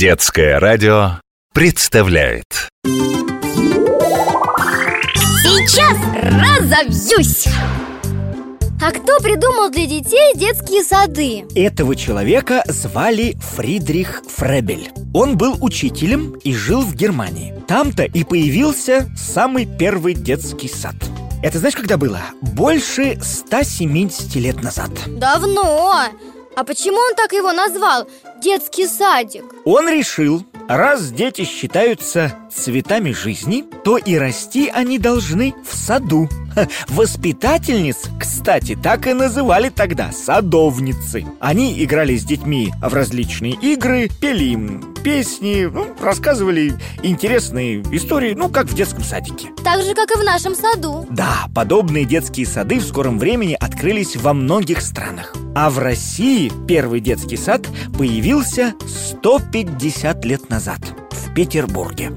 Детское радио представляет Сейчас разобьюсь! А кто придумал для детей детские сады? Этого человека звали Фридрих Фребель. Он был учителем и жил в Германии. Там-то и появился самый первый детский сад. Это знаешь, когда было? Больше 170 лет назад. Давно! А почему он так его назвал? Детский садик Он решил, раз дети считаются цветами жизни, то и расти они должны в саду. Воспитательниц, кстати, так и называли тогда садовницы. Они играли с детьми в различные игры, пели им песни, ну, рассказывали интересные истории, ну, как в детском садике. Так же, как и в нашем саду Да, подобные детские сады в скором времени открылись во многих странах. А в России первый детский сад появился 150 лет назад в Петербурге.